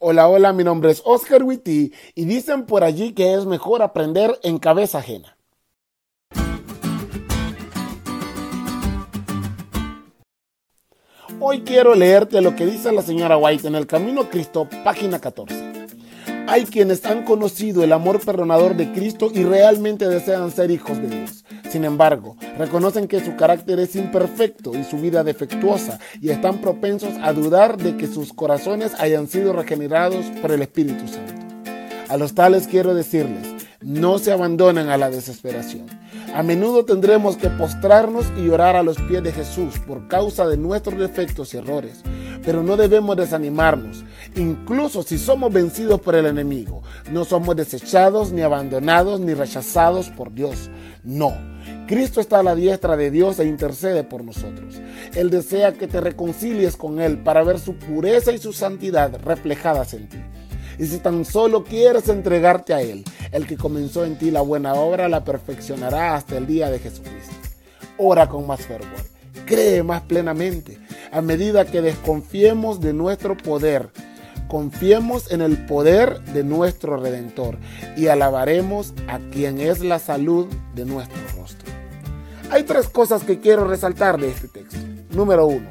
Hola, hola, mi nombre es Oscar Witty y dicen por allí que es mejor aprender en cabeza ajena. Hoy quiero leerte lo que dice la señora White en El Camino a Cristo, página 14. Hay quienes han conocido el amor perdonador de Cristo y realmente desean ser hijos de Dios. Sin embargo, reconocen que su carácter es imperfecto y su vida defectuosa y están propensos a dudar de que sus corazones hayan sido regenerados por el Espíritu Santo. A los tales quiero decirles, no se abandonen a la desesperación. A menudo tendremos que postrarnos y orar a los pies de Jesús por causa de nuestros defectos y errores, pero no debemos desanimarnos, incluso si somos vencidos por el enemigo. No somos desechados, ni abandonados, ni rechazados por Dios. No. Cristo está a la diestra de Dios e intercede por nosotros. Él desea que te reconcilies con Él para ver su pureza y su santidad reflejadas en ti. Y si tan solo quieres entregarte a Él, el que comenzó en ti la buena obra la perfeccionará hasta el día de Jesucristo. Ora con más fervor, cree más plenamente, a medida que desconfiemos de nuestro poder. Confiemos en el poder de nuestro Redentor y alabaremos a quien es la salud de nuestro. Hay tres cosas que quiero resaltar de este texto. Número uno,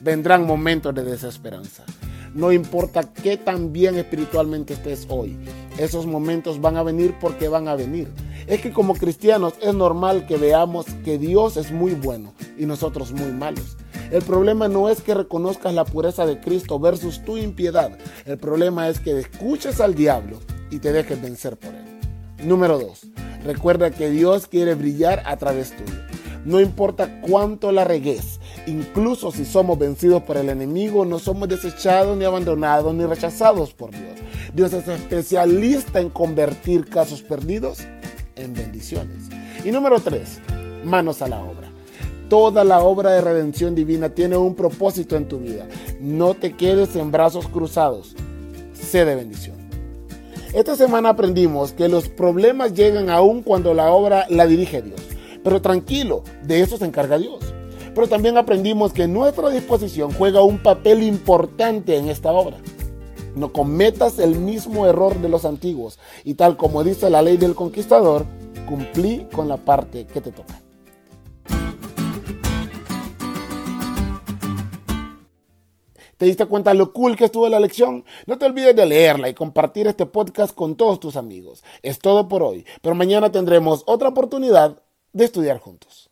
vendrán momentos de desesperanza. No importa qué tan bien espiritualmente estés hoy, esos momentos van a venir porque van a venir. Es que como cristianos es normal que veamos que Dios es muy bueno y nosotros muy malos. El problema no es que reconozcas la pureza de Cristo versus tu impiedad. El problema es que escuches al diablo y te dejes vencer por él. Número 2. Recuerda que Dios quiere brillar a través tuyo. No importa cuánto la regues, Incluso si somos vencidos por el enemigo, no somos desechados, ni abandonados, ni rechazados por Dios. Dios es especialista en convertir casos perdidos en bendiciones. Y número tres, manos a la obra. Toda la obra de redención divina tiene un propósito en tu vida. No te quedes en brazos cruzados. Sé de bendición. Esta semana aprendimos que los problemas llegan aún cuando la obra la dirige Dios. Pero tranquilo, de eso se encarga Dios pero también aprendimos que nuestra disposición juega un papel importante en esta obra. No cometas el mismo error de los antiguos y tal como dice la ley del conquistador, cumplí con la parte que te toca. ¿Te diste cuenta lo cool que estuvo la lección? No te olvides de leerla y compartir este podcast con todos tus amigos. Es todo por hoy, pero mañana tendremos otra oportunidad de estudiar juntos.